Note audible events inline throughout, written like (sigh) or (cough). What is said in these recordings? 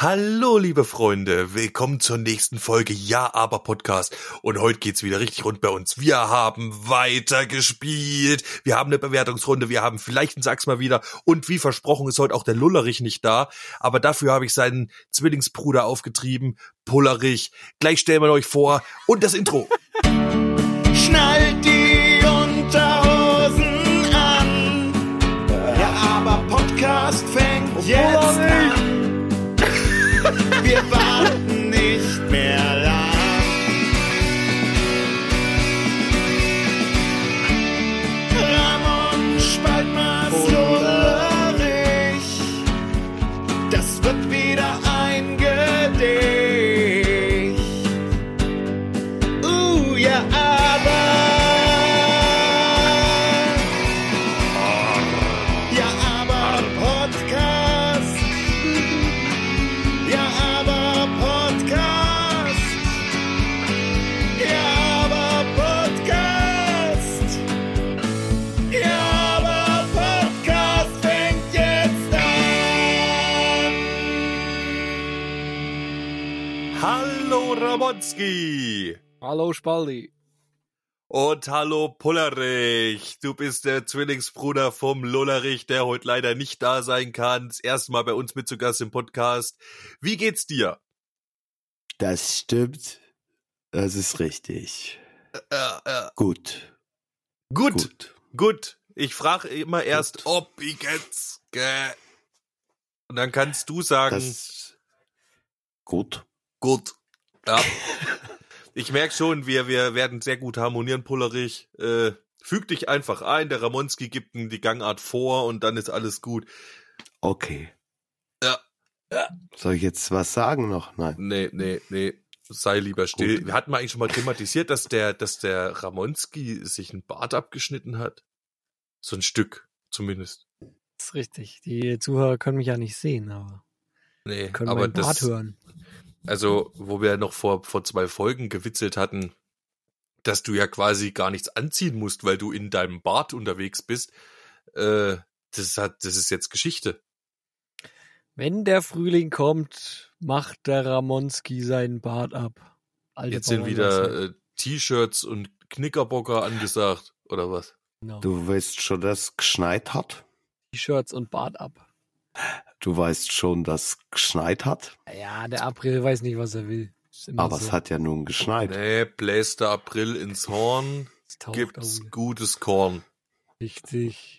Hallo, liebe Freunde, willkommen zur nächsten Folge Ja, aber Podcast. Und heute geht's wieder richtig rund bei uns. Wir haben weiter gespielt. Wir haben eine Bewertungsrunde. Wir haben vielleicht einen Sag's mal wieder. Und wie versprochen ist heute auch der Lullerich nicht da. Aber dafür habe ich seinen Zwillingsbruder aufgetrieben, Pullerich. Gleich stellen wir euch vor. Und das Intro. (laughs) Ramonski. Hallo Spaldi. Und hallo Pullerich, du bist der Zwillingsbruder vom Lullerich, der heute leider nicht da sein kann. Das erste Mal bei uns mit zu Gast im Podcast. Wie geht's dir? Das stimmt. Das ist richtig. Äh, äh, Gut. gut, gut. Gut. Ich frage immer erst, ob ich geht's. gell? Und dann kannst du sagen, Das gut. gut. Ja. (laughs) ich merke schon, wir, wir werden sehr gut harmonieren, Pullerich. Äh, füg dich einfach ein, der Ramonski gibt ihm die Gangart vor und dann ist alles gut. Okay. Ja. Soll ich jetzt was sagen noch? Nein. Nee, nee, nee. Sei lieber still. Gut. Wir hatten mal eigentlich schon mal thematisiert, dass der, dass der Ramonski sich ein Bart abgeschnitten hat. So ein Stück, zumindest. Das ist richtig. Die Zuhörer können mich ja nicht sehen, aber Nee, können aber meinen Bart das, hören. Also, wo wir noch vor, vor zwei Folgen gewitzelt hatten, dass du ja quasi gar nichts anziehen musst, weil du in deinem Bart unterwegs bist, äh, das hat, das ist jetzt Geschichte. Wenn der Frühling kommt, macht der Ramonski seinen Bart ab. Alte Jetzt sind wieder äh, T-Shirts und Knickerbocker angesagt, oder was? Genau. Du weißt schon, dass geschneit hat. T-Shirts und Bart ab. Du weißt schon, dass geschneit hat. Ja, der April weiß nicht, was er will. Aber so. es hat ja nun geschneit. Nee, bläst der April ins Horn, Es gibt's auf. gutes Korn. Richtig.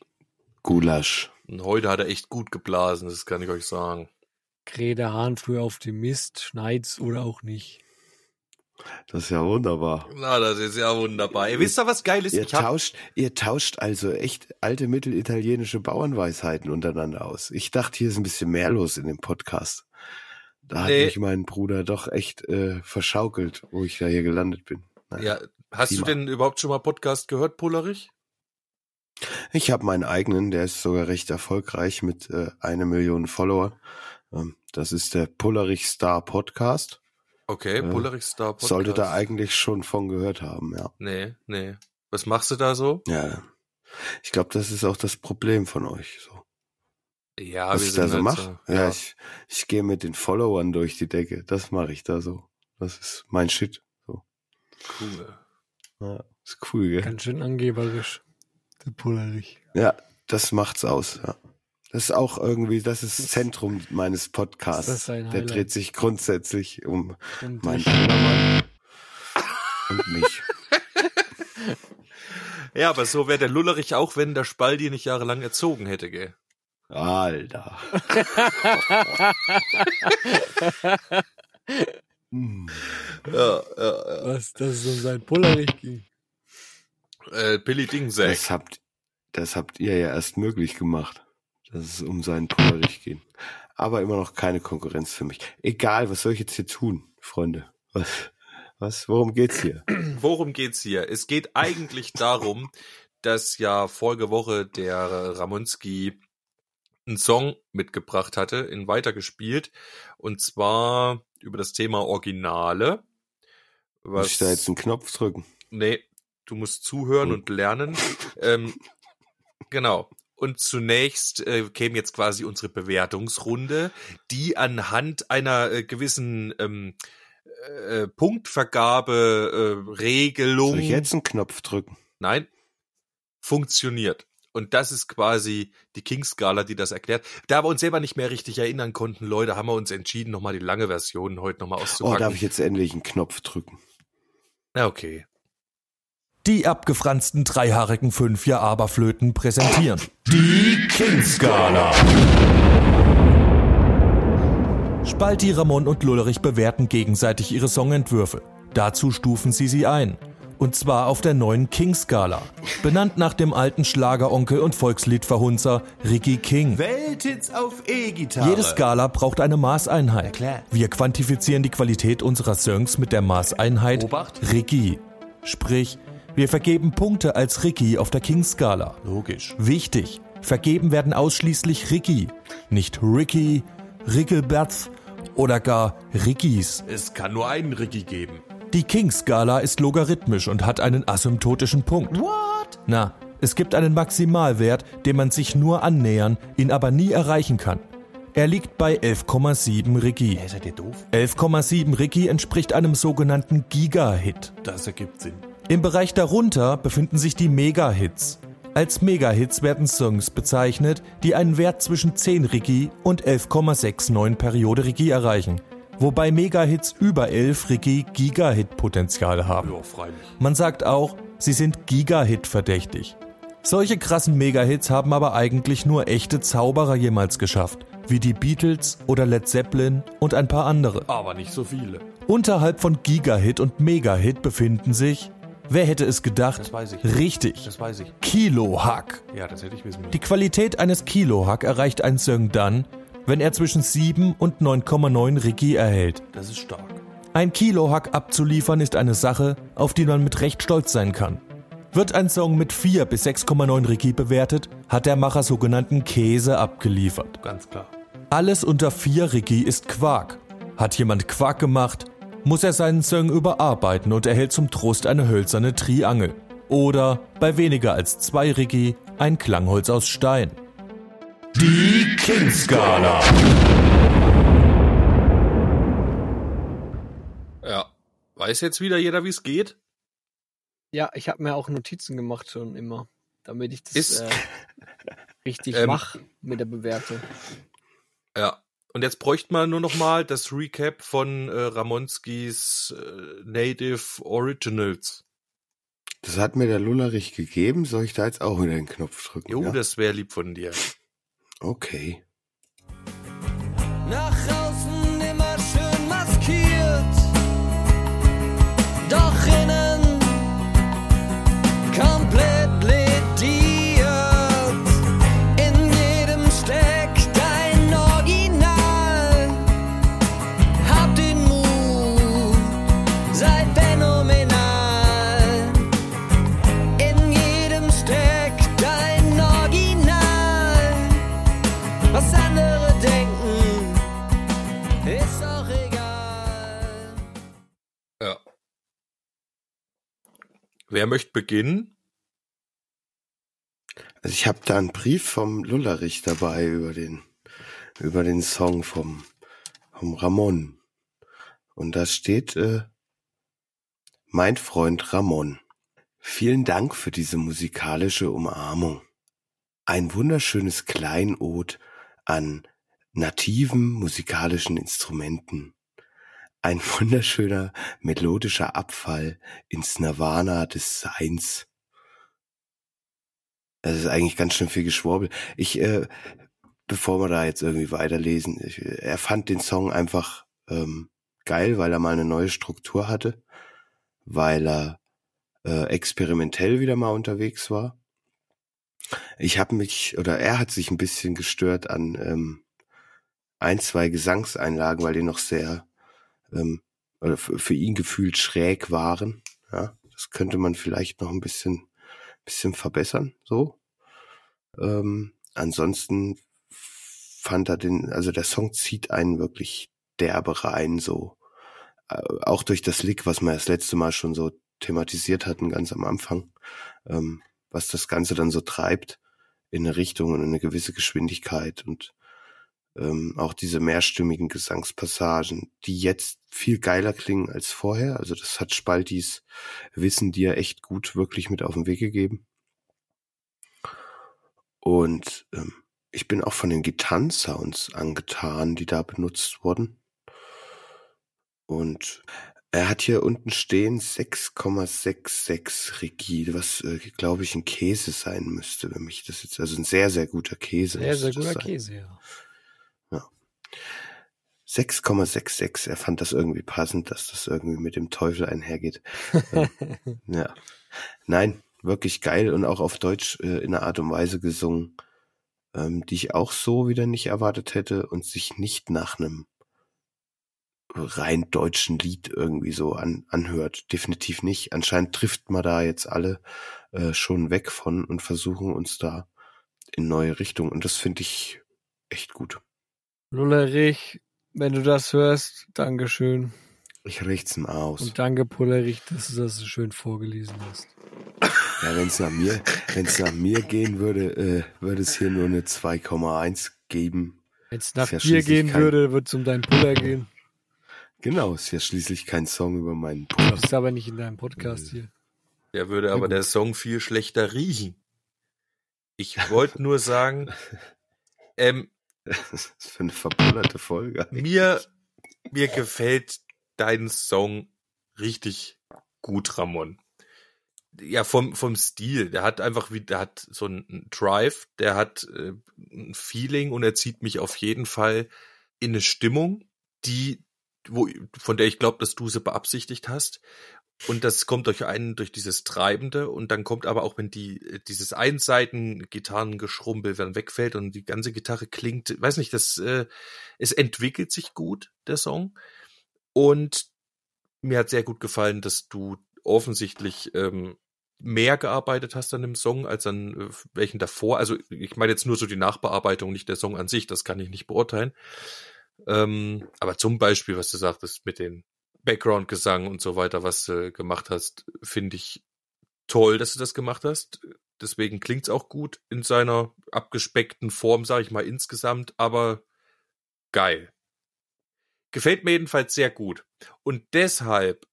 Gulasch. Und heute hat er echt gut geblasen, das kann ich euch sagen. Kräht der Hahn früh auf dem Mist, schneit's oder auch nicht. Das ist ja wunderbar. Na, das ist ja wunderbar. Ihr wisst doch, was geil ist? Ihr tauscht, ihr tauscht also echt alte mittelitalienische Bauernweisheiten untereinander aus. Ich dachte, hier ist ein bisschen mehr los in dem Podcast. Da hat Nee. mich mein Bruder doch echt äh, verschaukelt, wo ich da hier gelandet bin. Naja. ja, hast du denn überhaupt schon mal Podcast gehört, Pullerich? Ich habe meinen eigenen, der ist sogar recht erfolgreich mit äh, eine Million Follower. Ähm, das ist der Pullerich Star Podcast. Okay, Äh, Pullerich Star Podcast. Sollte da eigentlich schon von gehört haben, ja. Nee, nee. Was machst du da so? Ja. Ich glaube, das ist auch das Problem von euch. So. Ja, Was wir ich da so halt mache. so- ja, ich, ich gehe mit den Followern durch die Decke. Das mache ich da so. Das ist mein Shit. So. cool. Ja, ist cool, gell? Ganz schön angeberisch. Der Pullerich. Ja, das macht's aus, ja. Das ist auch irgendwie, das ist das Zentrum meines Podcasts. Das ist Der dreht sich grundsätzlich um Und mein ich- Kameramann und mich. Ja, aber so wäre der Lullerich auch, wenn der Spaldi nicht jahrelang erzogen hätte, gell? Alter. (laughs) Hm. Ja, ja, Was, dass es um sein Pullerich ging. ja. Äh, Billy Dingsack. Das habt, das habt ihr ja erst möglich gemacht, dass es um seinen Pullerich ging. Aber immer noch keine Konkurrenz für mich. Egal, was soll ich jetzt hier tun, Freunde? Was, was, worum geht's hier? (clears throat) Worum geht's hier? Es geht eigentlich darum, dass ja vorige Woche der Ramonski einen Song mitgebracht hatte, in weitergespielt, und zwar über das Thema Originale. Muss ich da jetzt einen Knopf drücken? Nee, du musst zuhören Gut. und lernen. ähm, genau. Und zunächst äh, käme jetzt quasi unsere Bewertungsrunde, die anhand einer äh, gewissen ähm, äh, Punktvergabe äh, Regelung. Soll ich jetzt einen Knopf drücken? Nein, funktioniert. Und das ist quasi die King-Skala, die das erklärt. Da wir uns selber nicht mehr richtig erinnern konnten, Leute, haben wir uns entschieden, nochmal die lange Version heute nochmal Oh, auszupacken. darf ich jetzt endlich einen Knopf drücken? Na, okay. Die abgefransten dreihaarigen Fünfjahr-Aberflöten präsentieren die King-Skala. Spalti, Ramon und Lullerich bewerten gegenseitig ihre Songentwürfe. Dazu stufen sie sie ein. Und zwar auf der neuen King-Skala. Benannt nach dem alten Schlageronkel und Volksliedverhunzer Ricky King. Welthits auf E-Gitarre. Jede Skala braucht eine Maßeinheit. Wir quantifizieren die Qualität unserer Songs mit der Maßeinheit Obacht. Ricky. Sprich, wir vergeben Punkte als Ricky auf der King-Skala. Logisch. Wichtig, vergeben werden ausschließlich Ricky, nicht Ricky, Rickelberts oder gar Rickys. Es kann nur einen Ricky geben. Die King-Skala ist logarithmisch und hat einen asymptotischen Punkt. What? Na, es gibt einen Maximalwert, dem man sich nur annähern, ihn aber nie erreichen kann. Er liegt bei 11,7 Ricky. Hey, seid ihr doof? 11,7 Ricky entspricht einem sogenannten Giga-Hit. Das ergibt Sinn. Im Bereich darunter befinden sich die Mega-Hits. Als Mega-Hits werden Songs bezeichnet, die einen Wert zwischen 10 Ricky und 11,69 Periode Ricky erreichen. Wobei Mega-Hits über 11 Ricky Giga-Hit-Potenzial haben. Man sagt auch, sie sind Giga-Hit verdächtig. Solche krassen Mega-Hits haben aber eigentlich nur echte Zauberer jemals geschafft, wie die Beatles oder Led Zeppelin und ein paar andere. Aber nicht so viele. Unterhalb von Giga-Hit und Mega-Hit befinden sich, wer hätte es gedacht? Das weiß ich. Richtig, Das weiß ich. Kilo-Hack. Ja, das hätte ich wissen müssen. Die Qualität eines Kilo-Hack erreicht ein Song dann, wenn er zwischen 7 und 9,9 Ricky erhält. Das ist stark. Ein Kilo-Hack abzuliefern ist eine Sache, auf die man mit Recht stolz sein kann. Wird ein Song mit 4 bis 6,9 Ricky bewertet, hat der Macher sogenannten Käse abgeliefert. Ganz klar. Alles unter 4 Ricky ist Quark. Hat jemand Quark gemacht, muss er seinen Song überarbeiten und erhält zum Trost eine hölzerne Triangel. Oder bei weniger als 2 Ricky ein Klangholz aus Stein. Die King-Skala. Ja. Weiß jetzt wieder jeder, wie es geht? Ja, ich habe mir auch Notizen gemacht schon immer, damit ich das Ist- äh, richtig Ähm, mach mit der Bewertung. Ja. Und jetzt bräuchte man nur noch mal das Recap von äh, Ramonskis äh, Native Originals. Das hat mir der Lullerich gegeben. Soll ich da jetzt auch wieder den Knopf drücken? Jo, ja? das wäre lieb von dir. Okay. Nach außen Wer möchte beginnen? Also ich habe da einen Brief vom Lullerich dabei über den über den Song vom vom Ramon. Und da steht äh, mein Freund Ramon. Vielen Dank für diese musikalische Umarmung. Ein wunderschönes Kleinod an nativen musikalischen Instrumenten. Ein wunderschöner melodischer Abfall ins Nirvana des Seins. Das ist eigentlich ganz schön viel Geschwurbel. Ich, äh, bevor wir da jetzt irgendwie weiterlesen, ich, er fand den Song einfach ähm, geil, weil er mal eine neue Struktur hatte, weil er äh, experimentell wieder mal unterwegs war. Ich habe mich, oder er hat sich ein bisschen gestört an ähm, ein, zwei Gesangseinlagen, weil die noch sehr ähm, für, ihn gefühlt schräg waren. Ja, das könnte man vielleicht noch ein bisschen bisschen verbessern, so. Ähm, ansonsten fand er den, also der Song zieht einen wirklich derbe rein, so. Äh, auch durch das Lick, was wir das letzte Mal schon so thematisiert hatten, ganz am Anfang, ähm, was das Ganze dann so treibt. in eine Richtung und in eine gewisse Geschwindigkeit und ähm, auch diese mehrstimmigen Gesangspassagen, die jetzt viel geiler klingen als vorher. Also das hat Spaltis Wissen dir echt gut wirklich mit auf den Weg gegeben. Und ähm, ich bin auch von den Gitarrensounds angetan, die da benutzt wurden. Und er hat hier unten stehen 6,66 rigide, was äh, glaube ich ein Käse sein müsste, wenn mich das jetzt, also ein sehr, sehr guter Käse. Sehr, sehr guter sein. Käse, ja. 6,66. Er fand das irgendwie passend, dass das irgendwie mit dem Teufel einhergeht. (laughs) Ja. Nein, wirklich geil und auch auf Deutsch äh, in einer Art und Weise gesungen, ähm, die ich auch so wieder nicht erwartet hätte und sich nicht nach einem rein deutschen Lied irgendwie so an, anhört. Definitiv nicht. Anscheinend trifft man da jetzt alle äh, schon weg von und versuchen uns da in neue Richtungen. Und das finde ich echt gut. Lullerich, wenn du das hörst, Dankeschön. Ich richt's ihm aus. Und danke, Pullerich, dass du das so schön vorgelesen hast. Ja, wenn es nach mir, wenn es nach mir gehen würde, äh, würde es hier nur eine 2,1 geben. Wenn es nach Ist ja dir gehen kein- würde, würde es um deinen Puller gehen. Genau, ist ja schließlich kein Song über meinen Puller. bist aber nicht in deinem Podcast hier. Der würde aber der Song viel schlechter riechen. Ich wollte nur sagen, (laughs) ähm, (laughs) Das ist für eine verpullerte Folge. mir, mir gefällt dein Song richtig gut, Ramon. Ja, vom, vom Stil. Der hat einfach wie, der hat so einen Drive, der hat äh, ein Feeling und er zieht mich auf jeden Fall in eine Stimmung, die, wo, von der ich glaube, dass du sie beabsichtigt hast. Und das kommt durch einen, durch dieses Treibende und dann kommt aber auch, wenn die, dieses Einseiten-Gitarrengeschrumpel dann wegfällt und die ganze Gitarre klingt, weiß nicht, das, äh, es entwickelt sich gut, der Song. Und mir hat sehr gut gefallen, dass du offensichtlich ähm, mehr gearbeitet hast an dem Song als an äh, welchen davor. Also ich meine jetzt nur so die Nachbearbeitung, nicht der Song an sich, das kann ich nicht beurteilen. Ähm, aber zum Beispiel, was du sagtest mit den Background-Gesang und so weiter, was du gemacht hast, finde ich toll, dass du das gemacht hast. Deswegen klingt's auch gut in seiner abgespeckten Form, sage ich mal insgesamt, aber geil. Gefällt mir jedenfalls sehr gut. Und deshalb,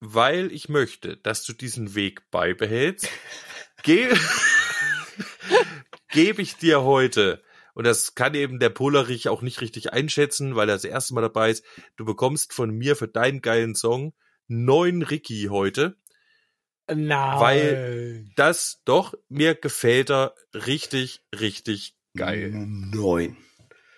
weil ich möchte, dass du diesen Weg beibehältst, (laughs) ge (laughs) gebe ich dir heute, und das kann eben der Polarich auch nicht richtig einschätzen, weil er das erste Mal dabei ist, du bekommst von mir für deinen geilen Song neun Ricky heute. Nein. Weil- Das doch, mir gefällt er richtig, richtig geil. Neun.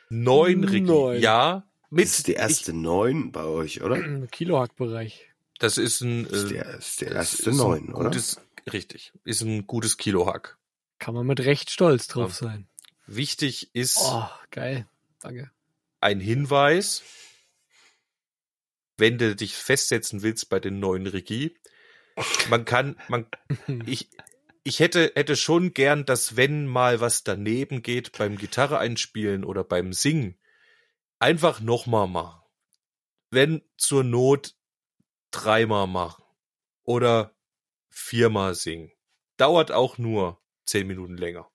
Neun Ricky. Neun. Ja, mit. Das ist die erste neun bei euch, oder? Im Kilohack-Bereich. Ich, das ist ein. Das ist äh, der, ist der das erste ist neun, ein oder? gutes, Richtig. Ist ein gutes Kilohack. Kann man mit Recht stolz drauf Ja. sein. Wichtig ist Oh, geil. Danke. ein Hinweis, wenn du dich festsetzen willst bei den neuen Regie. Man kann, man, (laughs) ich, ich hätte, hätte schon gern, dass wenn mal was daneben geht beim Gitarre einspielen oder beim Singen, einfach nochmal machen. Wenn zur Not dreimal machen oder viermal singen. Dauert auch nur zehn Minuten länger.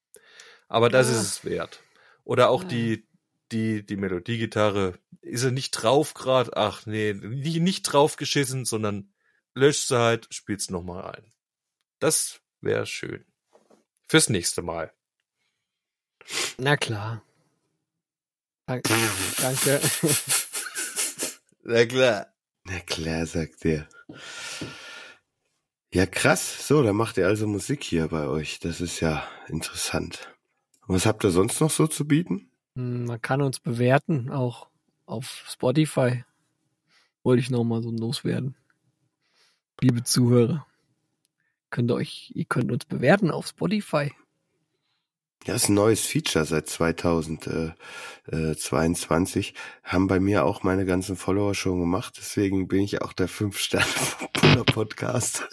Aber das Ja. ist es wert. Oder auch Ja. die, die, die Melodiegitarre. Ist er nicht drauf grad? Ach nee, nicht, nicht drauf geschissen, sondern löscht sie halt, spielt's nochmal ein. Das wäre schön. Fürs nächste Mal. Na klar. Dank- (laughs) Danke. Na klar. Na klar, sagt der. Ja, krass. So, dann macht ihr also Musik hier bei euch. Das ist ja interessant. Und was habt ihr sonst noch so zu bieten? Hm, Man kann uns bewerten, auch auf Spotify. Wollte ich noch mal so loswerden. Liebe Zuhörer, könnt ihr euch, ihr könnt uns bewerten auf Spotify. Ja, ist ein neues Feature seit 2022. Haben bei mir auch meine ganzen Follower schon gemacht. Deswegen bin ich auch der 5-Sterne-Podcast.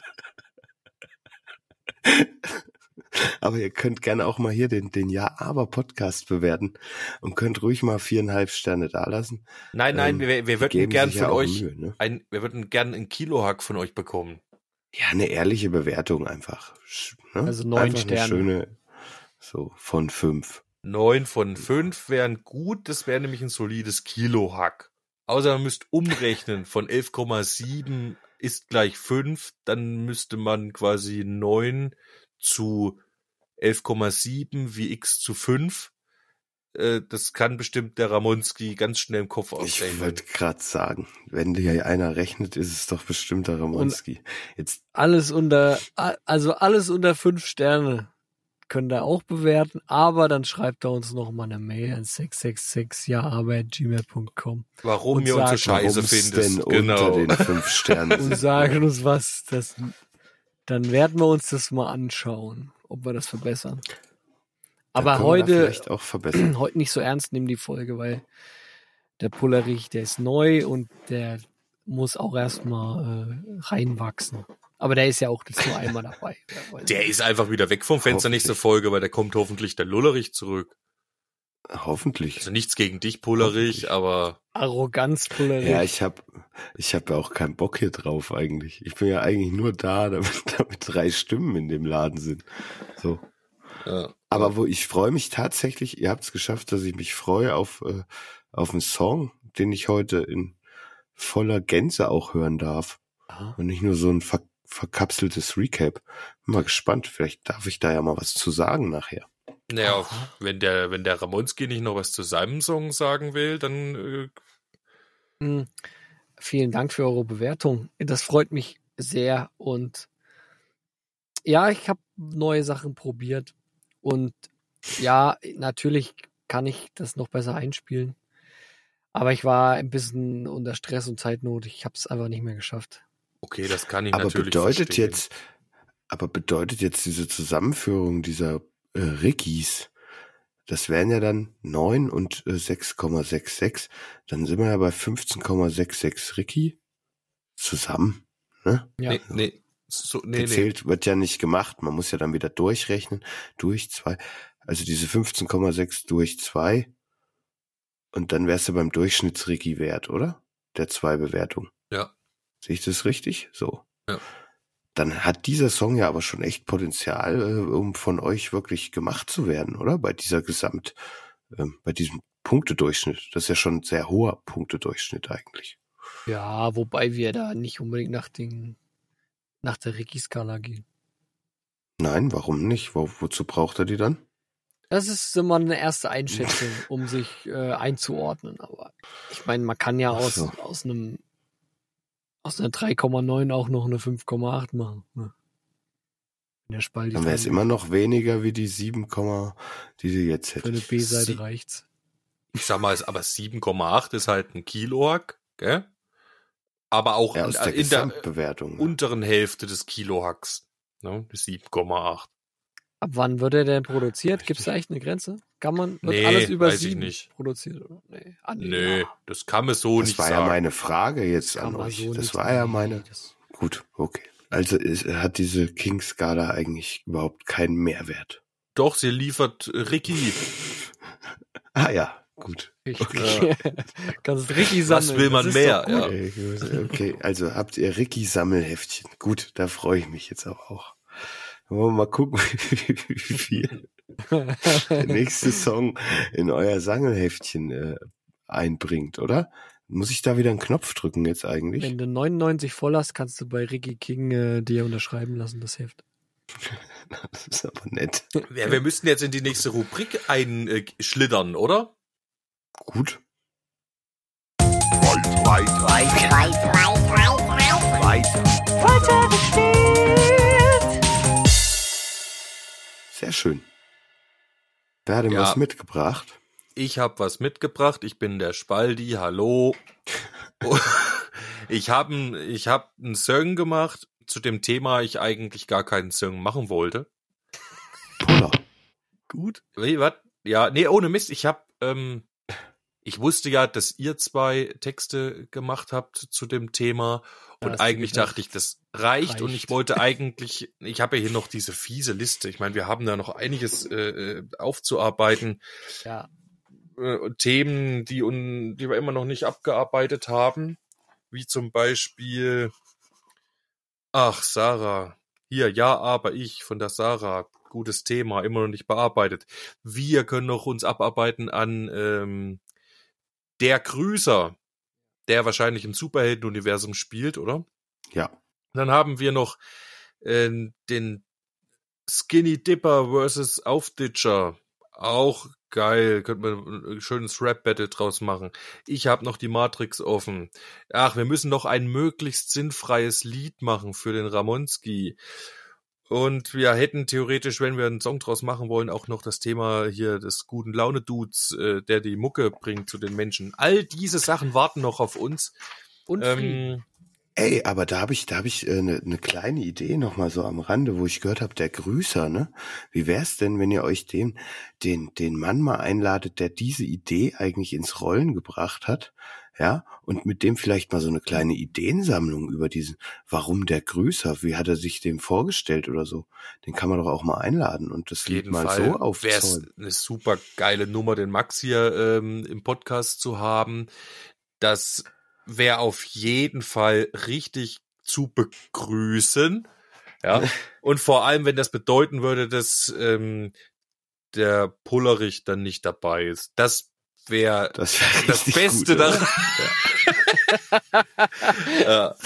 Aber ihr könnt gerne auch mal hier den, den Ja-Aber-Podcast bewerten und könnt ruhig mal viereinhalb Sterne dalassen. Nein, nein, Ähm, wir, wir würden gern ja von euch Mühe, ne? ein, wir würden gern einen Kilohack von euch bekommen. Ja, eine ehrliche Bewertung einfach. Ne? Also neun einfach Sterne. Eine schöne, So, von fünf. Neun von fünf wären gut, das wäre nämlich ein solides Kilo-Hack. Außer man müsste umrechnen, von 11,7 ist gleich fünf, dann müsste man quasi neun zu 11,7 wie x zu fünf. Äh, Das kann bestimmt der Ramonski ganz schnell im Kopf Ich ausrechnen. wollte gerade sagen, wenn hier einer rechnet, ist es doch bestimmt der Ramonski. Jetzt, Alles unter, also alles unter fünf Sterne könnt ihr auch bewerten, aber dann schreibt er uns noch mal eine Mail an 666 jaarbeit.gmail.com Warum ihr uns so sagt, scheiße denn genau. unter den fünf Sternen (laughs) und sagen uns was, das, dann werden wir uns das mal anschauen, ob wir das verbessern. Da Aber da heute, vielleicht auch verbessern. (clears throat) heute nicht so ernst nehmen die Folge, weil der Pullerich, der ist neu und der muss auch erstmal äh, reinwachsen. Aber der ist ja auch jetzt nur einmal dabei. (laughs) Der ist einfach wieder weg vom Fenster nächste. Folge, weil der kommt hoffentlich der Lullerich zurück. Hoffentlich. Also nichts gegen dich, Pullerich, aber Arroganz Pullerich. Ja, ich hab, ich hab ja auch keinen Bock hier drauf eigentlich. Ich bin ja eigentlich nur da, (laughs) damit, damit drei Stimmen in dem Laden sind. So. ja. Aber wo ich freue mich tatsächlich, ihr habt es geschafft, dass ich mich freue auf, äh, auf einen Song, den ich heute in voller Gänze auch hören darf. Aha. Und nicht nur so ein ver verkapseltes Recap. Bin mal gespannt, vielleicht darf ich da ja mal was zu sagen nachher. Naja, wenn der, wenn der Ramonski nicht noch was zu seinem Song sagen will, dann äh, Hm, Vielen Dank für eure Bewertung. Das freut mich sehr und ja, ich habe neue Sachen probiert und ja, natürlich kann ich das noch besser einspielen. Aber ich war ein bisschen unter Stress und Zeitnot. Ich habe es einfach nicht mehr geschafft. okay, das kann ich Aber natürlich bedeutet verstehen. jetzt, aber bedeutet jetzt diese Zusammenführung dieser äh, Rickys, das wären ja dann 9 und äh, 6,66, dann sind wir ja bei 15,66 Ricky zusammen. Ne? Ja. Nee, nee, so, nee, nee. Gezählt wird ja nicht gemacht, man muss ja dann wieder durchrechnen, durch zwei, also diese 15,6 durch zwei und dann wärst du beim Durchschnitts-Ricky-Wert, oder? Der zwei Bewertung. Ja. Sehe ich das richtig? So. Ja. Dann hat dieser Song ja aber schon echt Potenzial, äh, um von euch wirklich gemacht zu werden, oder? Bei dieser Gesamt, ähm, bei diesem Punktedurchschnitt. Das ist ja schon ein sehr hoher Punktedurchschnitt eigentlich. Ja, wobei wir da nicht unbedingt nach den nach der Ricky-Skala gehen. Nein, warum nicht? Wo, wozu braucht er die dann? Das ist immer eine erste Einschätzung, um sich äh, einzuordnen. Aber ich meine, man kann ja aus, so. aus einem aus einer 3,9 auch noch eine 5,8 machen. Ne? In der Spalte. Dann wäre es immer noch weniger wie die 7, die sie jetzt Für hätte. eine B-Seite reicht's. Ich sag mal, aber 7,8 ist halt ein Kilohack, gell? Aber auch Ja, in, der in der Gesamtbewertung. unteren Hälfte des Kilohacks. Ne? Das 7,8. Ab wann wird er denn produziert? Gibt es da echt eine Grenze? Kann man, wird Nee, alles über weiß ich sieben nicht. produziert? Oder? Nee. Ah, nee, ja. das kann man so das nicht war sagen. ja meine Frage jetzt an euch. so das war ja meine. Das- Gut, okay. Also ist, hat diese King-Skala eigentlich überhaupt keinen Mehrwert. Doch, sie liefert äh, Ricky. (laughs) Ah ja, gut. Richtig. Kannst richtig sammeln. Was will man Das mehr? Ja. Okay, okay, also habt ihr Ricky-Sammelheftchen. Gut, da freue ich mich jetzt aber auch. Wollen wir mal gucken, (laughs) wie viel der (laughs) nächste Song in euer Sammelheftchen äh, einbringt, oder? Muss ich da wieder einen Knopf drücken jetzt eigentlich? Wenn du 99 voll hast, kannst du bei Ricky King äh, dir unterschreiben lassen, das Heft. (laughs) Das ist aber nett. Ja, wir müssten jetzt in die nächste Rubrik einschlittern, oder? Gut. Sehr schön. Wer hat denn Ja. was mitgebracht? Ich habe was mitgebracht. Ich bin der Spaldi. Hallo. ich (laughs) habe ich hab einen Song gemacht zu dem Thema, ich eigentlich gar keinen Song machen wollte. Poller. Gut. Wie, was? Ja, nee, ohne Mist. Ich habe, ähm, ich wusste ja, dass ihr zwei Texte gemacht habt zu dem Thema und eigentlich dachte ich, das reicht, und ich reicht. wollte (laughs) eigentlich, ich habe ja hier noch diese fiese Liste. Ich meine, wir haben da noch einiges äh, äh, aufzuarbeiten. Ja. äh, Themen, die, un, die wir immer noch nicht abgearbeitet haben, wie zum Beispiel, ach, Sarah, hier, ja, aber ich von der Sarah, gutes Thema, immer noch nicht bearbeitet. Wir können noch uns abarbeiten an ähm, der Grüßer, der wahrscheinlich im Superhelden-Universum spielt, oder? Ja. Dann haben wir noch äh, den Skinny Dipper versus Aufditcher. Auch geil. Könnte man ein schönes Rap-Battle draus machen. Ich habe noch die Matrix offen. Ach, wir müssen noch ein möglichst sinnfreies Lied machen für den Ramonski. Und wir hätten theoretisch, wenn wir einen Song draus machen wollen, auch noch das Thema hier des guten Laune-Dudes, äh, der die Mucke bringt zu den Menschen. All diese Sachen warten noch auf uns. Und. Ähm, Ey, aber da habe ich, da habe ich eine äh, ne ne kleine Idee noch mal so am Rande, wo ich gehört habe, der Grüßer, ne? Wie wär's denn, wenn ihr euch den, den, den Mann mal einladet, der diese Idee eigentlich ins Rollen gebracht hat, ja? Und mit dem vielleicht mal so eine kleine Ideensammlung über diesen, warum der Grüßer, wie hat er sich dem vorgestellt oder so? Den kann man doch auch mal einladen und das Auf Lied mal Fall so wäre es aufzäumen. eine super geile Nummer, den Max hier ähm, im Podcast zu haben. Das wäre auf jeden Fall richtig zu begrüßen. Ja. (laughs) Und vor allem, wenn das bedeuten würde, dass ähm, der Pullerich dann nicht dabei ist. Das wäre Das, wär das Beste gut, daran. ja, (laughs)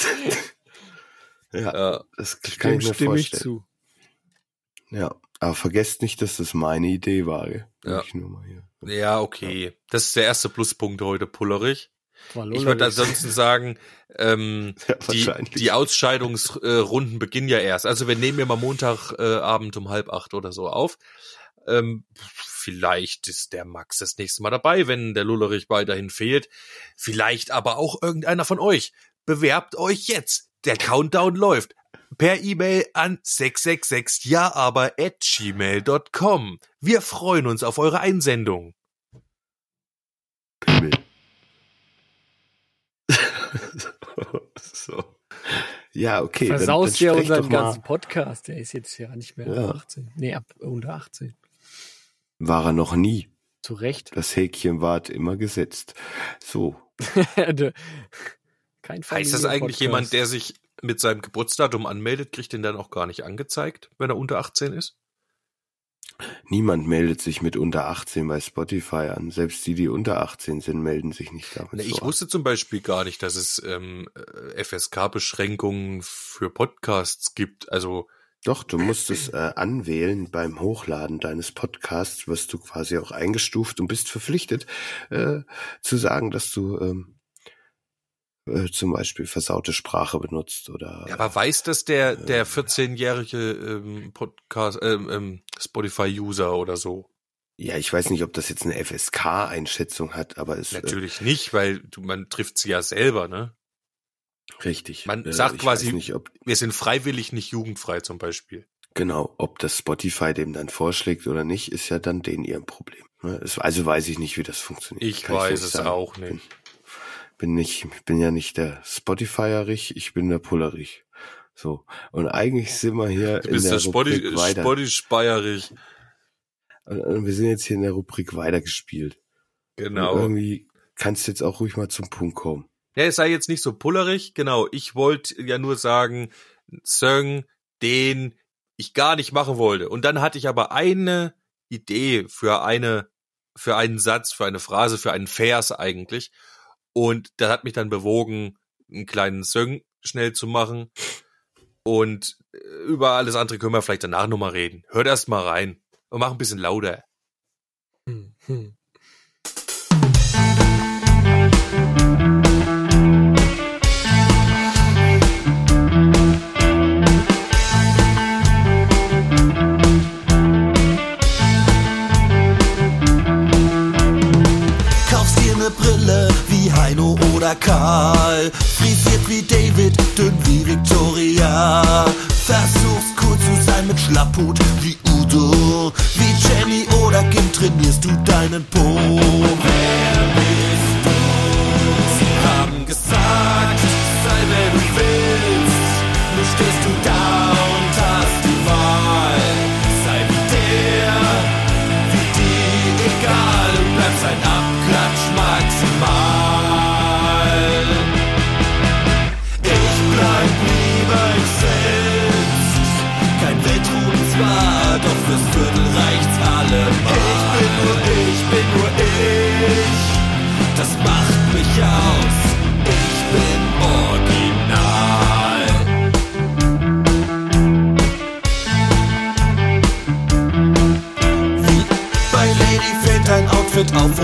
Ja, ja. das kann Dem ich mir stimme ich vorstellen. zu. Ja, aber vergesst nicht, dass das meine Idee war. Ja. Ich nur mal hier. ja, okay. Das ist der erste Pluspunkt heute, Pullerich. Ich würde ansonsten sagen, ähm, (laughs) Ja, die, die Ausscheidungsrunden beginnen ja erst. Also wir nehmen ja mal Montagabend äh, Abend um halb acht oder so auf. Ähm, vielleicht ist der Max das nächste Mal dabei, wenn der Lullerich weiterhin fehlt. Vielleicht aber auch irgendeiner von euch. Bewerbt euch jetzt. Der Countdown läuft. Per E-Mail an 666 ja aber at gmail.com. Wir freuen uns auf eure Einsendung. Pimmel. (laughs) so. Ja, okay. dann- Versaust dann ja sprech unseren mal- ganzen Podcast. Der ist jetzt ja nicht mehr Ja. ab 18. Nee, ab unter 18. War er noch nie. Zu Recht. Das Häkchen ward immer gesetzt. So. (laughs) Kein Heißt das eigentlich jemand, der sich mit seinem Geburtsdatum anmeldet, kriegt den dann auch gar nicht angezeigt, wenn er unter 18 ist? Niemand meldet sich mit unter 18 bei Spotify an. Selbst die, die unter 18 sind, melden sich nicht damit. Ne, so ich an. wusste zum Beispiel gar nicht, dass es ähm, äh, FSK-Beschränkungen für Podcasts gibt. Also Doch, du musst es äh, anwählen beim Hochladen deines Podcasts, wirst du quasi auch eingestuft und bist verpflichtet äh, zu sagen, dass du ähm, äh, zum Beispiel versaute Sprache benutzt oder ja, aber weiß das der der 14-jährige ähm, Podcast ähm, ähm, Spotify-User oder so? ja, ich weiß nicht, ob das jetzt eine FSK-Einschätzung hat, aber es Natürlich nicht, weil du, man trifft sie ja selber, ne? Richtig. Man Äh, sagt ich quasi- nicht, ob Wir sind freiwillig nicht jugendfrei zum Beispiel. genau, ob das Spotify dem dann vorschlägt oder nicht, ist ja dann denen ihr Problem. ne? Also weiß ich nicht, wie das funktioniert. Ich Kann weiß nicht es sagen. auch nicht. bin nicht, ich bin ja nicht der Spotify-Rich, ich bin der Pullerich. So. Und eigentlich sind wir hier Du in bist der der Rubrik weiter. Spotti-Speierich. Und- und wir sind jetzt hier in der Rubrik weitergespielt. Und Genau. irgendwie kannst du jetzt auch ruhig mal zum Punkt kommen. Ja, es sei jetzt nicht so pullerig. Genau, ich wollte ja nur sagen, Song, den ich gar nicht machen wollte. Und dann hatte ich aber eine Idee für eine, für einen Satz, für eine Phrase, für einen Vers eigentlich. Und das hat mich dann bewogen, einen kleinen Song schnell zu machen. Und äh, über alles andere können wir vielleicht danach nochmal reden. Hört erst mal rein und mach ein bisschen lauter. Hm, hm. Oder Karl. Frisiert wie David, dünn wie Victoria. Versuchst cool zu sein mit Schlapphut wie Udo. Wie Jenny oder Kim trainierst du deinen Po. Wer bist du? Sie haben gesagt, Ich bin original. Wie bei Lady fällt dein Outfit auf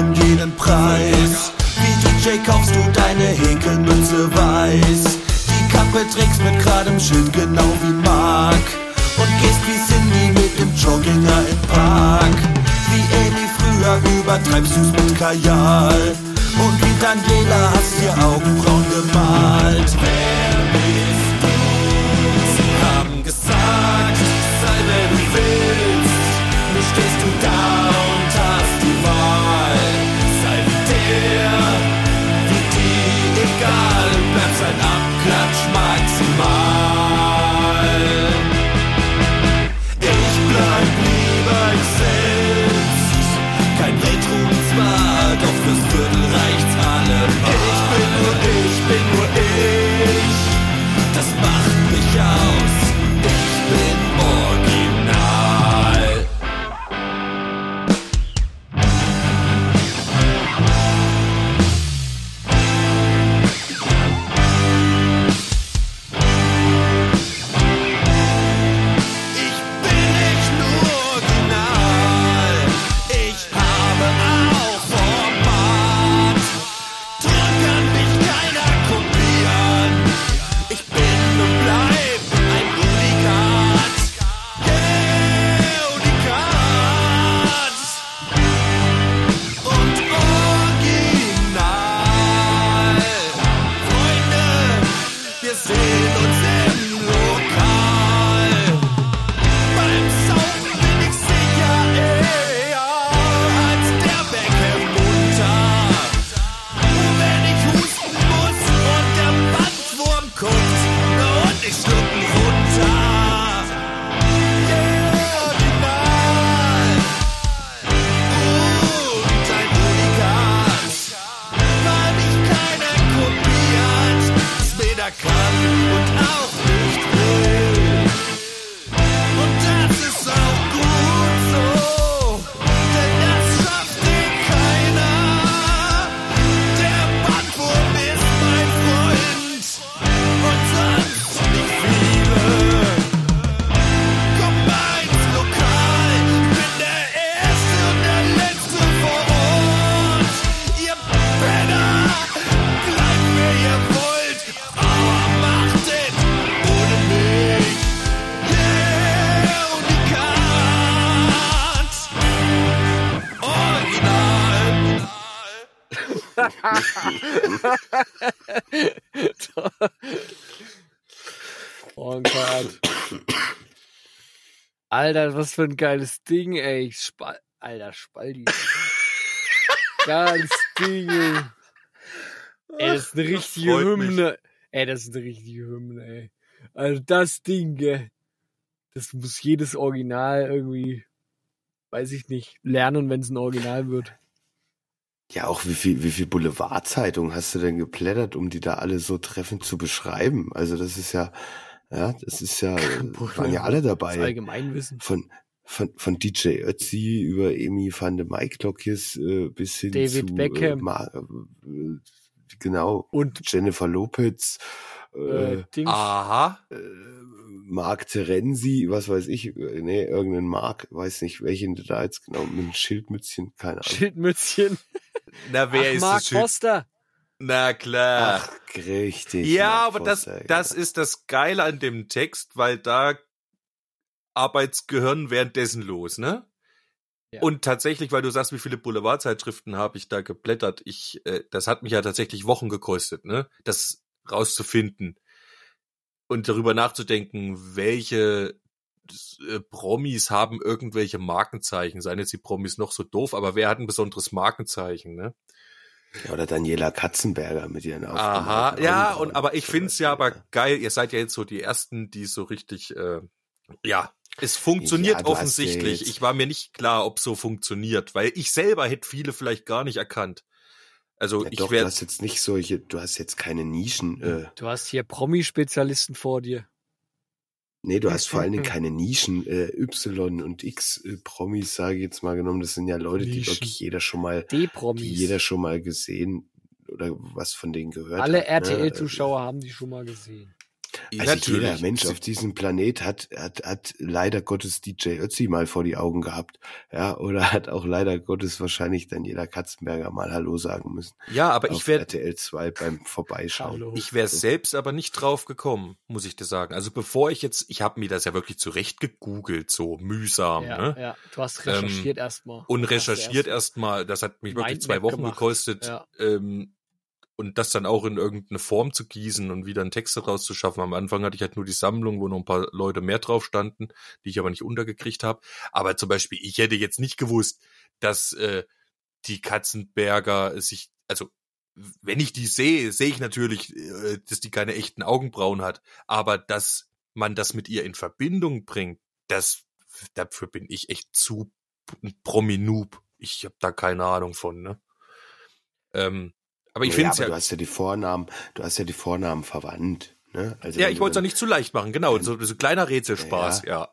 (laughs) Oh Gott. Alter, was für ein geiles Ding, ey. Spal Alter, Spaldi. (laughs) Ganz Ding, ey. Ey, das ist eine richtige freut mich. Hymne. Ey, das ist eine richtige Hymne, ey. Also das Ding, ey. Das muss jedes Original irgendwie, weiß ich nicht, lernen, wenn es ein Original wird. Ja, auch wie viel, wie viel Boulevardzeitungen hast du denn geblättert, um die da alle so treffend zu beschreiben? Also das ist ja, ja, das ist ja, waren ja alle Das dabei. Allgemeinwissen. Von, von, von DJ Ötzi über Emi van de Maiklokjes äh, bis hin David zu Beckham. Äh, Ma äh, genau, Und Jennifer Lopez, äh, äh, Dings. Aha. Mark Terenzi, was weiß ich, äh, nee, irgendein Mark, weiß nicht, welchen da jetzt genau, mit einem Schildmützchen, keine Ahnung. Schildmützchen. Na, wer Ach, ist Mark das? Schild? Foster. Na klar. Ach, richtig. ja, Mark aber das, Foster, das genau. ist das Geile an dem Text, weil da Arbeitsgehirn währenddessen los, ne? Ja. Und tatsächlich, weil du sagst, wie viele Boulevardzeitschriften habe ich da geblättert, ich, äh, das hat mich ja tatsächlich Wochen gekostet, ne? Das rauszufinden und darüber nachzudenken, welche Promis haben irgendwelche Markenzeichen, seien jetzt die Promis noch so doof, aber wer hat ein besonderes Markenzeichen, ne? Ja, oder Daniela Katzenberger mit ihren Aha, aufgemalten ja, Augenbrauen und aber ich find's ja aber geil, ihr seid ja jetzt so die ersten, die so richtig, äh, ja, es funktioniert Ja, offensichtlich. Ich war mir nicht klar, ob so funktioniert, weil ich selber hätte viele vielleicht gar nicht erkannt. Also Ja, ich doch, du hast jetzt nicht solche, du hast jetzt keine Nischen, äh, Du hast hier Promi-Spezialisten vor dir. Nee, du hast vor allen Dingen keine Nischen, äh, Y und X äh, Promis, sage ich jetzt mal genommen, das sind ja Leute, die Nischen. wirklich jeder schon mal, die jeder schon mal gesehen oder was von denen gehört Alle hat. ne? RTL-Zuschauer haben die schon mal gesehen. Also jeder Mensch auf diesem Planet hat, hat, hat leider Gottes DJ Ötzi mal vor die Augen gehabt. Ja, oder hat auch leider Gottes wahrscheinlich dann jeder Katzenberger mal Hallo sagen müssen. Ja, aber auf ich wäre RTL 2 beim Vorbeischauen. Hallo. ich wäre selbst aber nicht drauf gekommen, muss ich dir sagen. Also bevor ich jetzt, ich habe mir das ja wirklich zurecht gegoogelt, so mühsam, Ja, ne? ja. Du hast recherchiert erstmal. Und recherchiert erst- erstmal, das hat mich wirklich Mindmap zwei Wochen gemacht. gekostet. Ja. Ähm, und das dann auch in irgendeine Form zu gießen und wieder einen Text daraus zu schaffen. Am Anfang hatte ich halt nur die Sammlung, wo noch ein paar Leute mehr drauf standen, die ich aber nicht untergekriegt habe. Aber zum Beispiel, ich hätte jetzt nicht gewusst, dass äh, die Katzenberger sich, also wenn ich die sehe, sehe ich natürlich, äh, dass die keine echten Augenbrauen hat. Aber dass man das mit ihr in Verbindung bringt, das dafür bin ich echt zu Promi-Noob. Ich habe da keine Ahnung von, ne? Ähm, aber ich Ja, finde aber ja, du hast ja die Vornamen, du hast ja die Vornamen verwandt. Ne? Also ja, ich du wollte es auch nicht zu leicht machen, genau, so, so kleiner Rätselspaß, ja.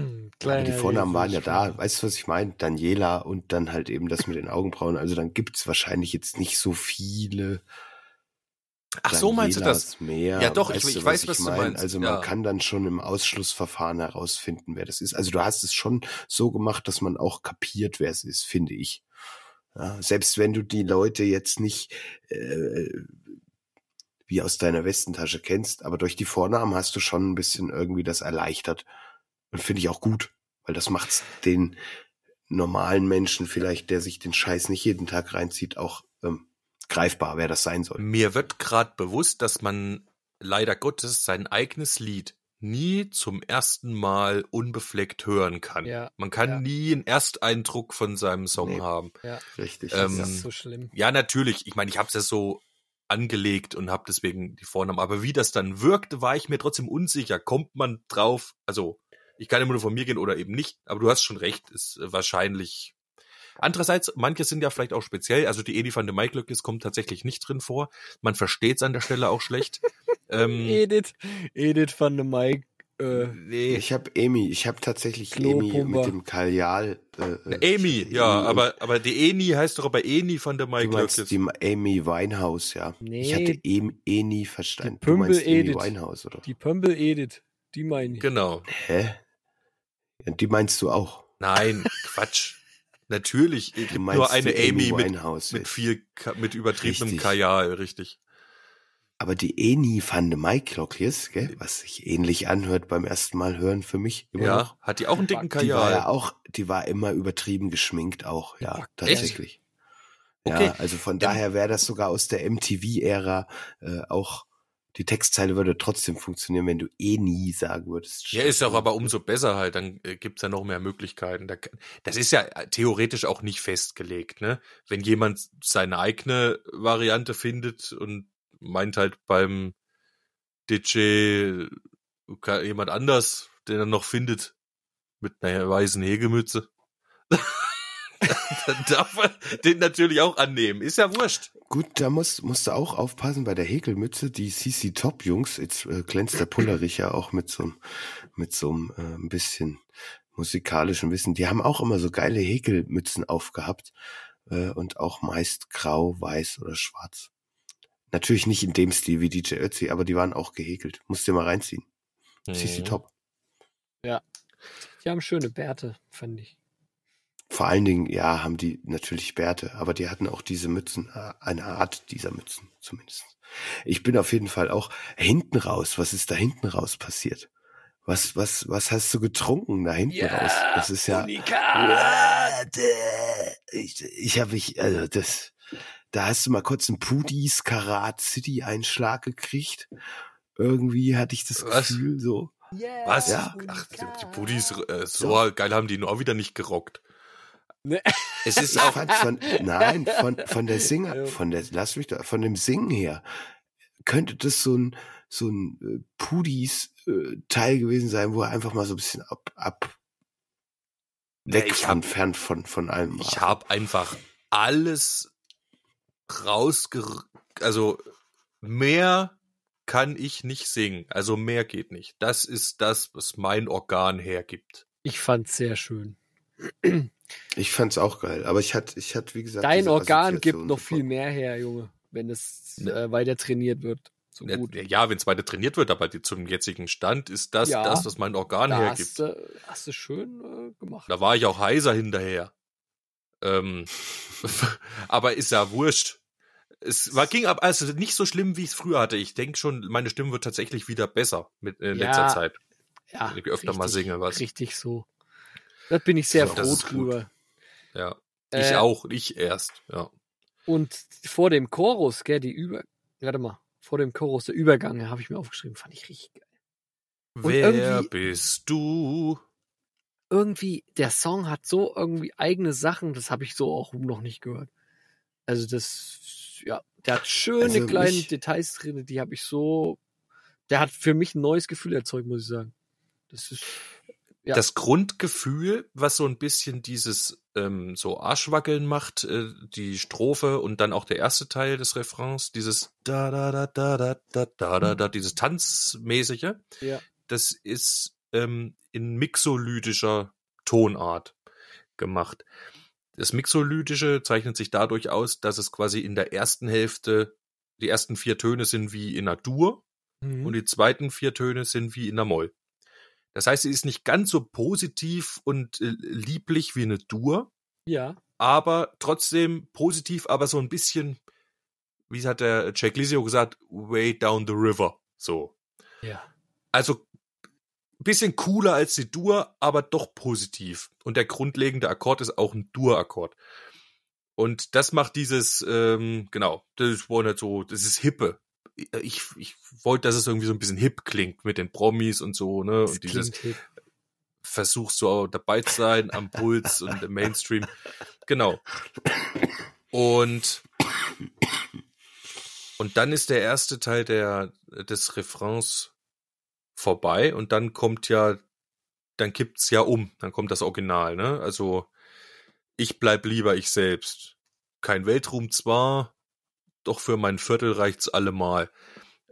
Hm, Aber kleiner die Vornamen waren ja da, weißt du, was ich meine? Daniela und dann halt eben das mit den Augenbrauen. Also dann gibt's wahrscheinlich jetzt nicht so viele. Ach so meinst du das? Danielas Mehr. Ja, doch, ich- Weißt ich du, weiß, was du mein? meinst, Also ja. man kann dann schon im Ausschlussverfahren herausfinden, wer das ist. Also du hast es schon so gemacht, dass man auch kapiert, wer es ist, finde ich. Ja, selbst wenn du die Leute jetzt nicht äh, wie aus deiner Westentasche kennst, aber durch die Vornamen hast du schon ein bisschen irgendwie das erleichtert. Und finde ich auch gut, weil das macht's den normalen Menschen vielleicht, der sich den Scheiß nicht jeden Tag reinzieht, auch ähm, greifbar, wer das sein soll. Mir wird gerade bewusst, dass man leider Gottes sein eigenes Lied nie zum ersten Mal unbefleckt hören kann. Ja, Man kann ja. nie einen Ersteindruck von seinem Song Nee. haben. Ja, Richtig. Ähm, das ist so schlimm. Ja, natürlich. Ich meine, ich habe es ja so angelegt und habe deswegen die Vornamen. Aber wie das dann wirkte, war ich mir trotzdem unsicher. Kommt man drauf? Also, ich kann immer nur von mir gehen oder eben nicht. Aber du hast schon recht, ist wahrscheinlich. Andererseits, manche sind ja vielleicht auch speziell. Also die Edi van de Maiklöckes kommt tatsächlich nicht drin vor. Man versteht es an der Stelle auch schlecht. (laughs) ähm, Edith, Edith van de Mike. Äh, nee. Ich habe Amy, ich habe tatsächlich Amy mit dem Kajal. Äh, äh, Amy, ja, aber, aber die Eni heißt doch aber Eni van der Du meinst Maiklöckes. die Amy Winehouse, ja. Nee. Ich hatte Em, Eni verstanden. Die Du meinst Pümpel Amy Edith. Winehouse, oder? die Pömpel Edith, die meine ich. Genau. Hä? Ja, die meinst du auch. Nein, Quatsch. Natürlich, meinst nur eine die Amy mit, Winehouse. mit viel, mit übertriebenem Richtig. Kajal, richtig. Aber die Eni van de Maiklöckes, gell, was sich ähnlich anhört beim ersten Mal hören für mich immer Ja, noch. hat die auch einen dicken Die war Kajal? ja auch, die war immer übertrieben geschminkt auch, ja, tatsächlich. Okay. Ja, also von daher wäre das sogar aus der MTV-Ära äh, auch, die Textzeile würde trotzdem funktionieren, wenn du eh nie sagen würdest. Ja, ist auch aber umso besser halt, dann äh, gibt's ja noch mehr Möglichkeiten. Das ist ja äh, theoretisch auch nicht festgelegt, ne? Wenn jemand seine eigene Variante findet und meint halt beim DJ jemand anders, den er noch findet, mit einer weißen Hegemütze, (laughs) (laughs) dann darf er den natürlich auch annehmen. Ist ja wurscht. Gut, da musst, musst du auch aufpassen bei der Häkelmütze, die CC Top Jungs, jetzt äh, glänzt der Pullerich ja auch mit so einem, mit so einem äh, ein bisschen musikalischen Wissen. Die haben auch immer so geile Häkelmützen aufgehabt äh, und auch meist grau, weiß oder schwarz. Natürlich nicht in dem Stil wie DJ Ötzi, aber die waren auch gehäkelt. Musst dir mal reinziehen. CC Mhm. Top. Die haben schöne Bärte, fand ich. Vor allen Dingen, ja, haben die natürlich Bärte, aber die hatten auch diese Mützen, äh, eine Art dieser Mützen zumindest. Ich bin auf jeden Fall auch hinten raus. Was ist da hinten raus passiert? Was, was, was hast du getrunken da hinten raus? Das ist ja. Warte. Ich, ich habe ich, also das, da hast du mal kurz einen Pudis Karat City Einschlag gekriegt. Irgendwie hatte ich das Was? Gefühl so. Was? Ja. Ach, die, Pudis, äh, so geil haben die nur auch wieder nicht gerockt. Ne. Es ist auch, von, nein, von, von der Singer, Ja. von der, lass mich da, von dem Singen her, könnte das so ein, so ein äh, Pudis äh, Teil gewesen sein, wo er einfach mal so ein bisschen ab, ab, weg ich von, hab- fern von, von allem ich habe einfach alles rausger... Also mehr kann ich nicht singen. Also mehr geht nicht. Das ist das, was mein Organ hergibt. Ich fand's sehr schön. Ich fand's auch geil, aber ich hatte, ich hatte, wie gesagt, Dein Organ gibt noch viel mehr her, Junge, wenn es Ne. äh, weiter trainiert wird. so Ja, gut. Ja, wenn es weiter trainiert wird, aber die, zum jetzigen Stand ist das Ja. das, was mein Organ Da hergibt. hast du, hast du schön äh, gemacht. Da war ich auch heiser hinterher. Ähm, (laughs) aber ist ja wurscht. Es war, ging ab, also nicht so schlimm, wie ich es früher hatte. Ich denke schon, meine Stimme wird tatsächlich wieder besser mit in Ja, letzter Zeit. Ja, wenn ich öfter mal singe was. Richtig so. Da bin ich sehr So, das froh gut. drüber. Ja. Ich Äh, auch, ich erst. Ja. Und vor dem Chorus, gell, die Über... Warte mal. Vor dem Chorus, der Übergang, habe ich mir aufgeschrieben, fand ich richtig geil. Und Wer bist du? Irgendwie, der Song hat so irgendwie eigene Sachen, das habe ich so auch noch nicht gehört. Also das, ja, der hat schöne Also kleine mich- Details drin, die habe ich so... Der hat für mich ein neues Gefühl erzeugt, muss ich sagen. Das ist... Ja. Das Grundgefühl, was so ein bisschen dieses ähm, so Arschwackeln macht, äh, die Strophe und dann auch der erste Teil des Refrains, dieses da da da da da da da da da, dieses tanzmäßige, Ja. das ist ähm, in mixolydischer Tonart gemacht. Das mixolydische zeichnet sich dadurch aus, dass es quasi in der ersten Hälfte die ersten vier Töne sind wie in einer Dur Mhm. und die zweiten vier Töne sind wie in der Moll. Das heißt, sie ist nicht ganz so positiv und äh, lieblich wie eine Dur, ja. aber trotzdem positiv, aber so ein bisschen, wie hat der Jack Lizio gesagt, way down the river. So. Ja. Also ein bisschen cooler als die Dur, aber doch positiv. Und der grundlegende Akkord ist auch ein Dur-Akkord. Und das macht dieses, ähm, genau, das war nicht so, das ist hippe. Ich, ich wollte, dass es irgendwie so ein bisschen hip klingt mit den Promis und so, ne? Das und dieses hip. du auch dabei zu sein am Puls (laughs) und im Mainstream. Genau. Und und dann ist der erste Teil der des Refrains vorbei und dann kommt ja dann kippt's ja um, dann kommt das Original, ne? Also ich bleib lieber ich selbst. Kein Weltruhm zwar, doch für mein Viertel reicht's allemal.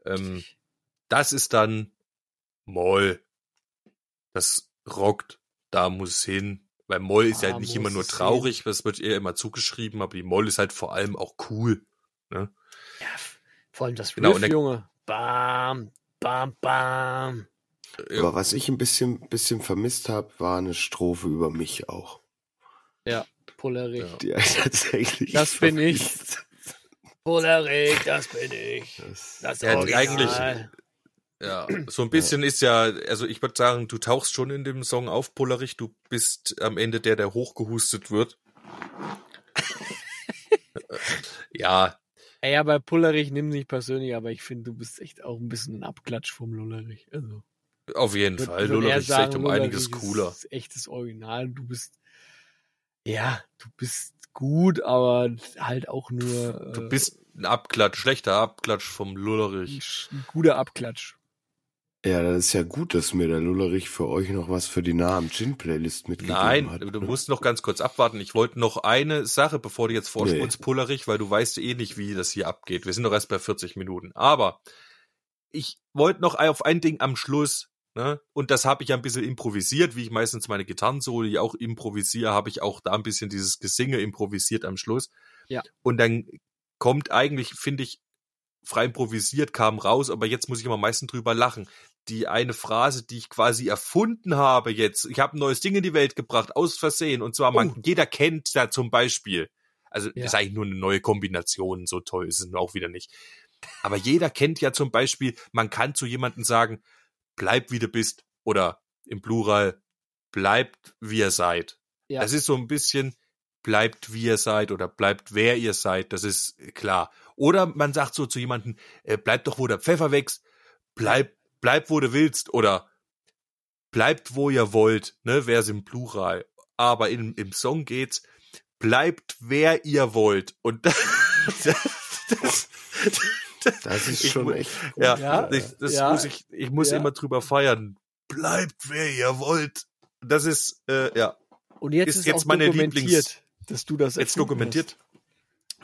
Ähm, das ist dann Moll. Das rockt, da muss es hin. Weil Moll ist Da ja nicht immer nur traurig, das wird eher immer zugeschrieben, aber die Moll ist halt vor allem auch cool. Ja, f- vor allem das Riff, Genau, und der- Junge. Bam, bam, bam. Ja. Aber was ich ein bisschen, bisschen vermisst habe, war eine Strophe über mich auch. Ja. Die ich tatsächlich. Das bin ich. Polerik, das bin ich. Das, Das Ja, Original. eigentlich- Ja, so ein bisschen ist ja, also ich würde sagen, du tauchst schon in dem Song auf, Pollerich, du bist am Ende der, der hochgehustet wird. (laughs) ja, Ey, aber Pullerich nimm nicht persönlich, aber ich finde, du bist echt auch ein bisschen ein Abklatsch vom Lullerich. Also, auf jeden würd- Fall. eher ist echt um Lullerich einiges cooler. Ist echtes Original. Du bist, ja, du bist gut, aber halt auch nur Du äh, bist ein Abklatsch, schlechter Abklatsch vom Lullerich. ein guter Abklatsch. ja, das ist ja gut, dass mir der Lullerich für euch noch was für die Nah am Gin-Playlist mitgegeben Nein, hat. du musst noch ganz kurz abwarten. Ich wollte noch eine Sache, bevor du jetzt Nee. vorspulst, Pullerich, weil du weißt eh nicht, wie das hier abgeht. Wir sind doch erst bei 40 Minuten. Aber ich wollte noch auf ein Ding am Schluss, ne? Und das habe ich ja ein bisschen improvisiert, wie ich meistens meine Gitarrensolo die auch improvisiere, habe ich auch da ein bisschen dieses Gesinge improvisiert am Schluss. Ja. Und dann kommt eigentlich, finde ich, frei improvisiert kam raus, aber jetzt muss ich immer am meisten drüber lachen. Die eine Phrase, die ich quasi erfunden habe jetzt. Ich habe ein neues Ding in die Welt gebracht, aus Versehen. Und zwar, man, Oh. jeder kennt da zum Beispiel. Also, Ja. das ist eigentlich nur eine neue Kombination. So toll ist es auch wieder nicht. Aber jeder kennt ja zum Beispiel, man kann zu jemandem sagen, bleib wie du bist. Oder im Plural, bleibt wie ihr seid. Ja. Das ist so ein bisschen, bleibt wie ihr seid oder bleibt wer ihr seid. Das ist klar. Oder man sagt so zu jemandem, äh, bleib doch, wo der Pfeffer wächst. Bleib, bleib, wo du willst. Oder bleibt, wo ihr wollt. Ne, wer ist im Plural. Aber in, im Song geht's, bleibt, wer ihr wollt. Und (laughs) das, das, Das ist (laughs) Ich schon echt gut. ja, Ja, ich, das ja, muss ich, ich muss ja. immer drüber feiern. Bleibt, wer ihr wollt. Das ist, äh, ja, Und jetzt Ist ist, jetzt auch meine dokumentiert, Lieblings- dass du das jetzt dokumentiert.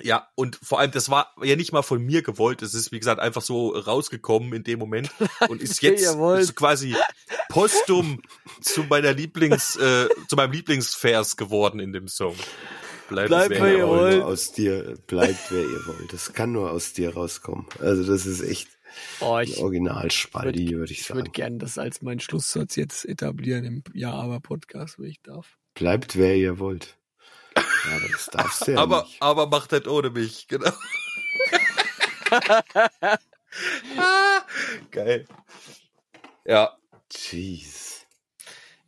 Ja, und vor allem, das war ja nicht mal von mir gewollt. Es ist, wie gesagt, einfach so rausgekommen in dem Moment (laughs) und ist jetzt ist quasi postum zu meiner Lieblings, äh, zu meinem Lieblingsvers geworden in dem Song. Bleibt, Bleibt, wer wer ihr wollt. wollt. Aus dir bleibt, wer ihr wollt. Das kann nur aus dir rauskommen. Also das ist echt. Oh, Original-Spaldi, würde ich ich würde sagen. gerne das als meinen Schlusssatz jetzt etablieren im Ja, aber Podcast, wenn ich darf. Bleibt, wer ihr wollt. Ja, aber das darfst du ja aber, nicht. aber macht das ohne mich, genau. ah, (laughs) geil. Ja, Jeez.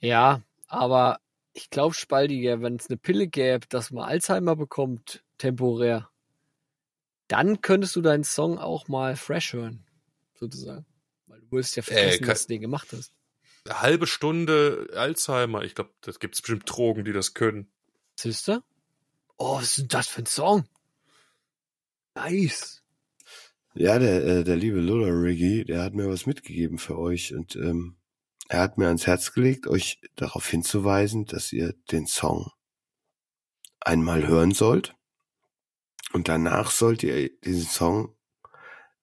Ja, aber ich glaube, Spaldiger, wenn es eine Pille gäbe, dass man Alzheimer bekommt, temporär, dann könntest du deinen Song auch mal fresh hören, sozusagen. Weil du wirst ja vergessen, kann- dass du den gemacht hast. eine halbe Stunde Alzheimer. Ich glaube, das gibt's bestimmt Drogen, die das können. Siehst du? Oh, was ist denn das für ein Song? Nice. Ja, der, äh, der liebe Lola Riggy, der hat mir was mitgegeben für euch und ähm, er hat mir ans Herz gelegt, euch darauf hinzuweisen, dass ihr den Song einmal hören sollt und danach sollt ihr diesen Song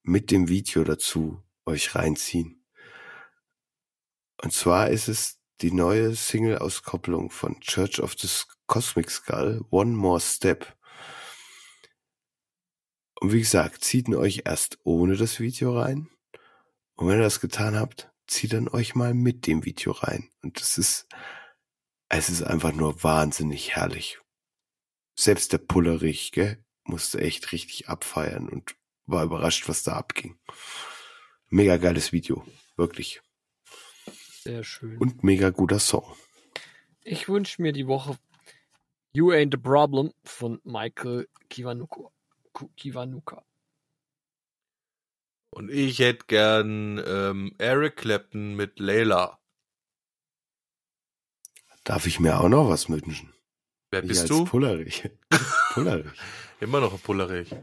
mit dem Video dazu euch reinziehen. Und zwar ist es die neue Single-Auskopplung von Church of the Cosmic Skull, One More Step. Und wie gesagt, zieht ihn euch erst ohne das Video rein. Und wenn ihr das getan habt, zieht dann euch mal mit dem Video rein. Und das ist, es ist einfach nur wahnsinnig herrlich. Selbst der Pullerich, gell, musste echt richtig abfeiern und war überrascht, was da abging. Mega geiles Video. Wirklich. Sehr schön. Und mega guter Song. ich wünsche mir die Woche You Ain't the Problem von Michael Kiwanuka. Kiwanuka. Und ich hätte gern ähm, Eric Clapton mit Layla. Darf ich mir auch noch was wünschen? Wer Ich bist du? Pullerich. (laughs) Pullerich. Immer noch ein Pullerich.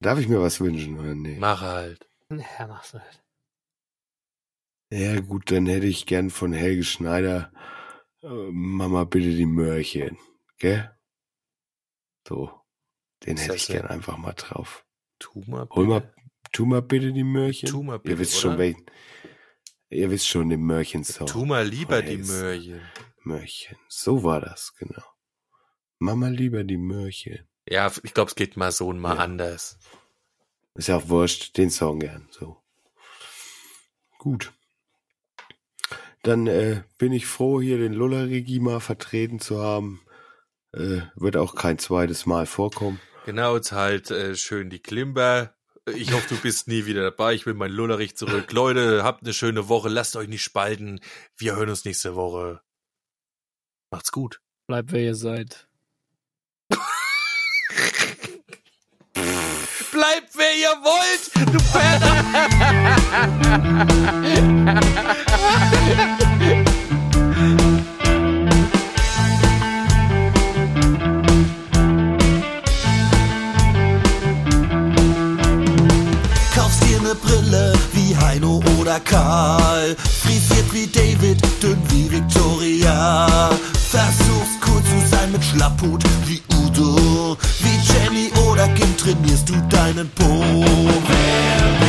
Darf ich mir was wünschen oder nee? Mach halt. Ja, mach's halt. Ja gut, dann hätte ich gern von Helge Schneider äh, Mama bitte die Möhrchen, gell? So, den hätte ich gern einfach mal drauf. Tu mal. Hol bitte. mal, tu mal bitte die Möhrchen. Tu mal bitte, Ihr wisst oder? schon welchen. Ihr wisst schon den Möhrchen-Song. Tu mal lieber die. Möhrchen. Möhrchen. So war das, genau. Mama lieber die Möhrchen. Ja, ich glaube, es geht mal so und mal Ja. anders. Ist ja auch wurscht, den Song gern, so. Gut. Dann äh, bin ich froh, hier den Lulla-Regie mal vertreten zu haben. Äh, wird auch kein zweites Mal vorkommen. Genau, jetzt halt äh, schön die Klimber. Ich hoffe, du bist nie wieder dabei. Ich will mein Lullerich zurück. Leute, habt eine schöne Woche. Lasst euch nicht spalten. Wir hören uns nächste Woche. Macht's gut. Bleibt, wer ihr seid. Bleibt, wer ihr wollt, du Penner. (laughs) Kaufst dir ne Brille wie Heino oder Karl. Frisiert wie David, dünn wie Victoria. Versuchst cool zu sein mit Schlapphut wie Udo. Wie Jenny oder Kim trainierst du deinen Po.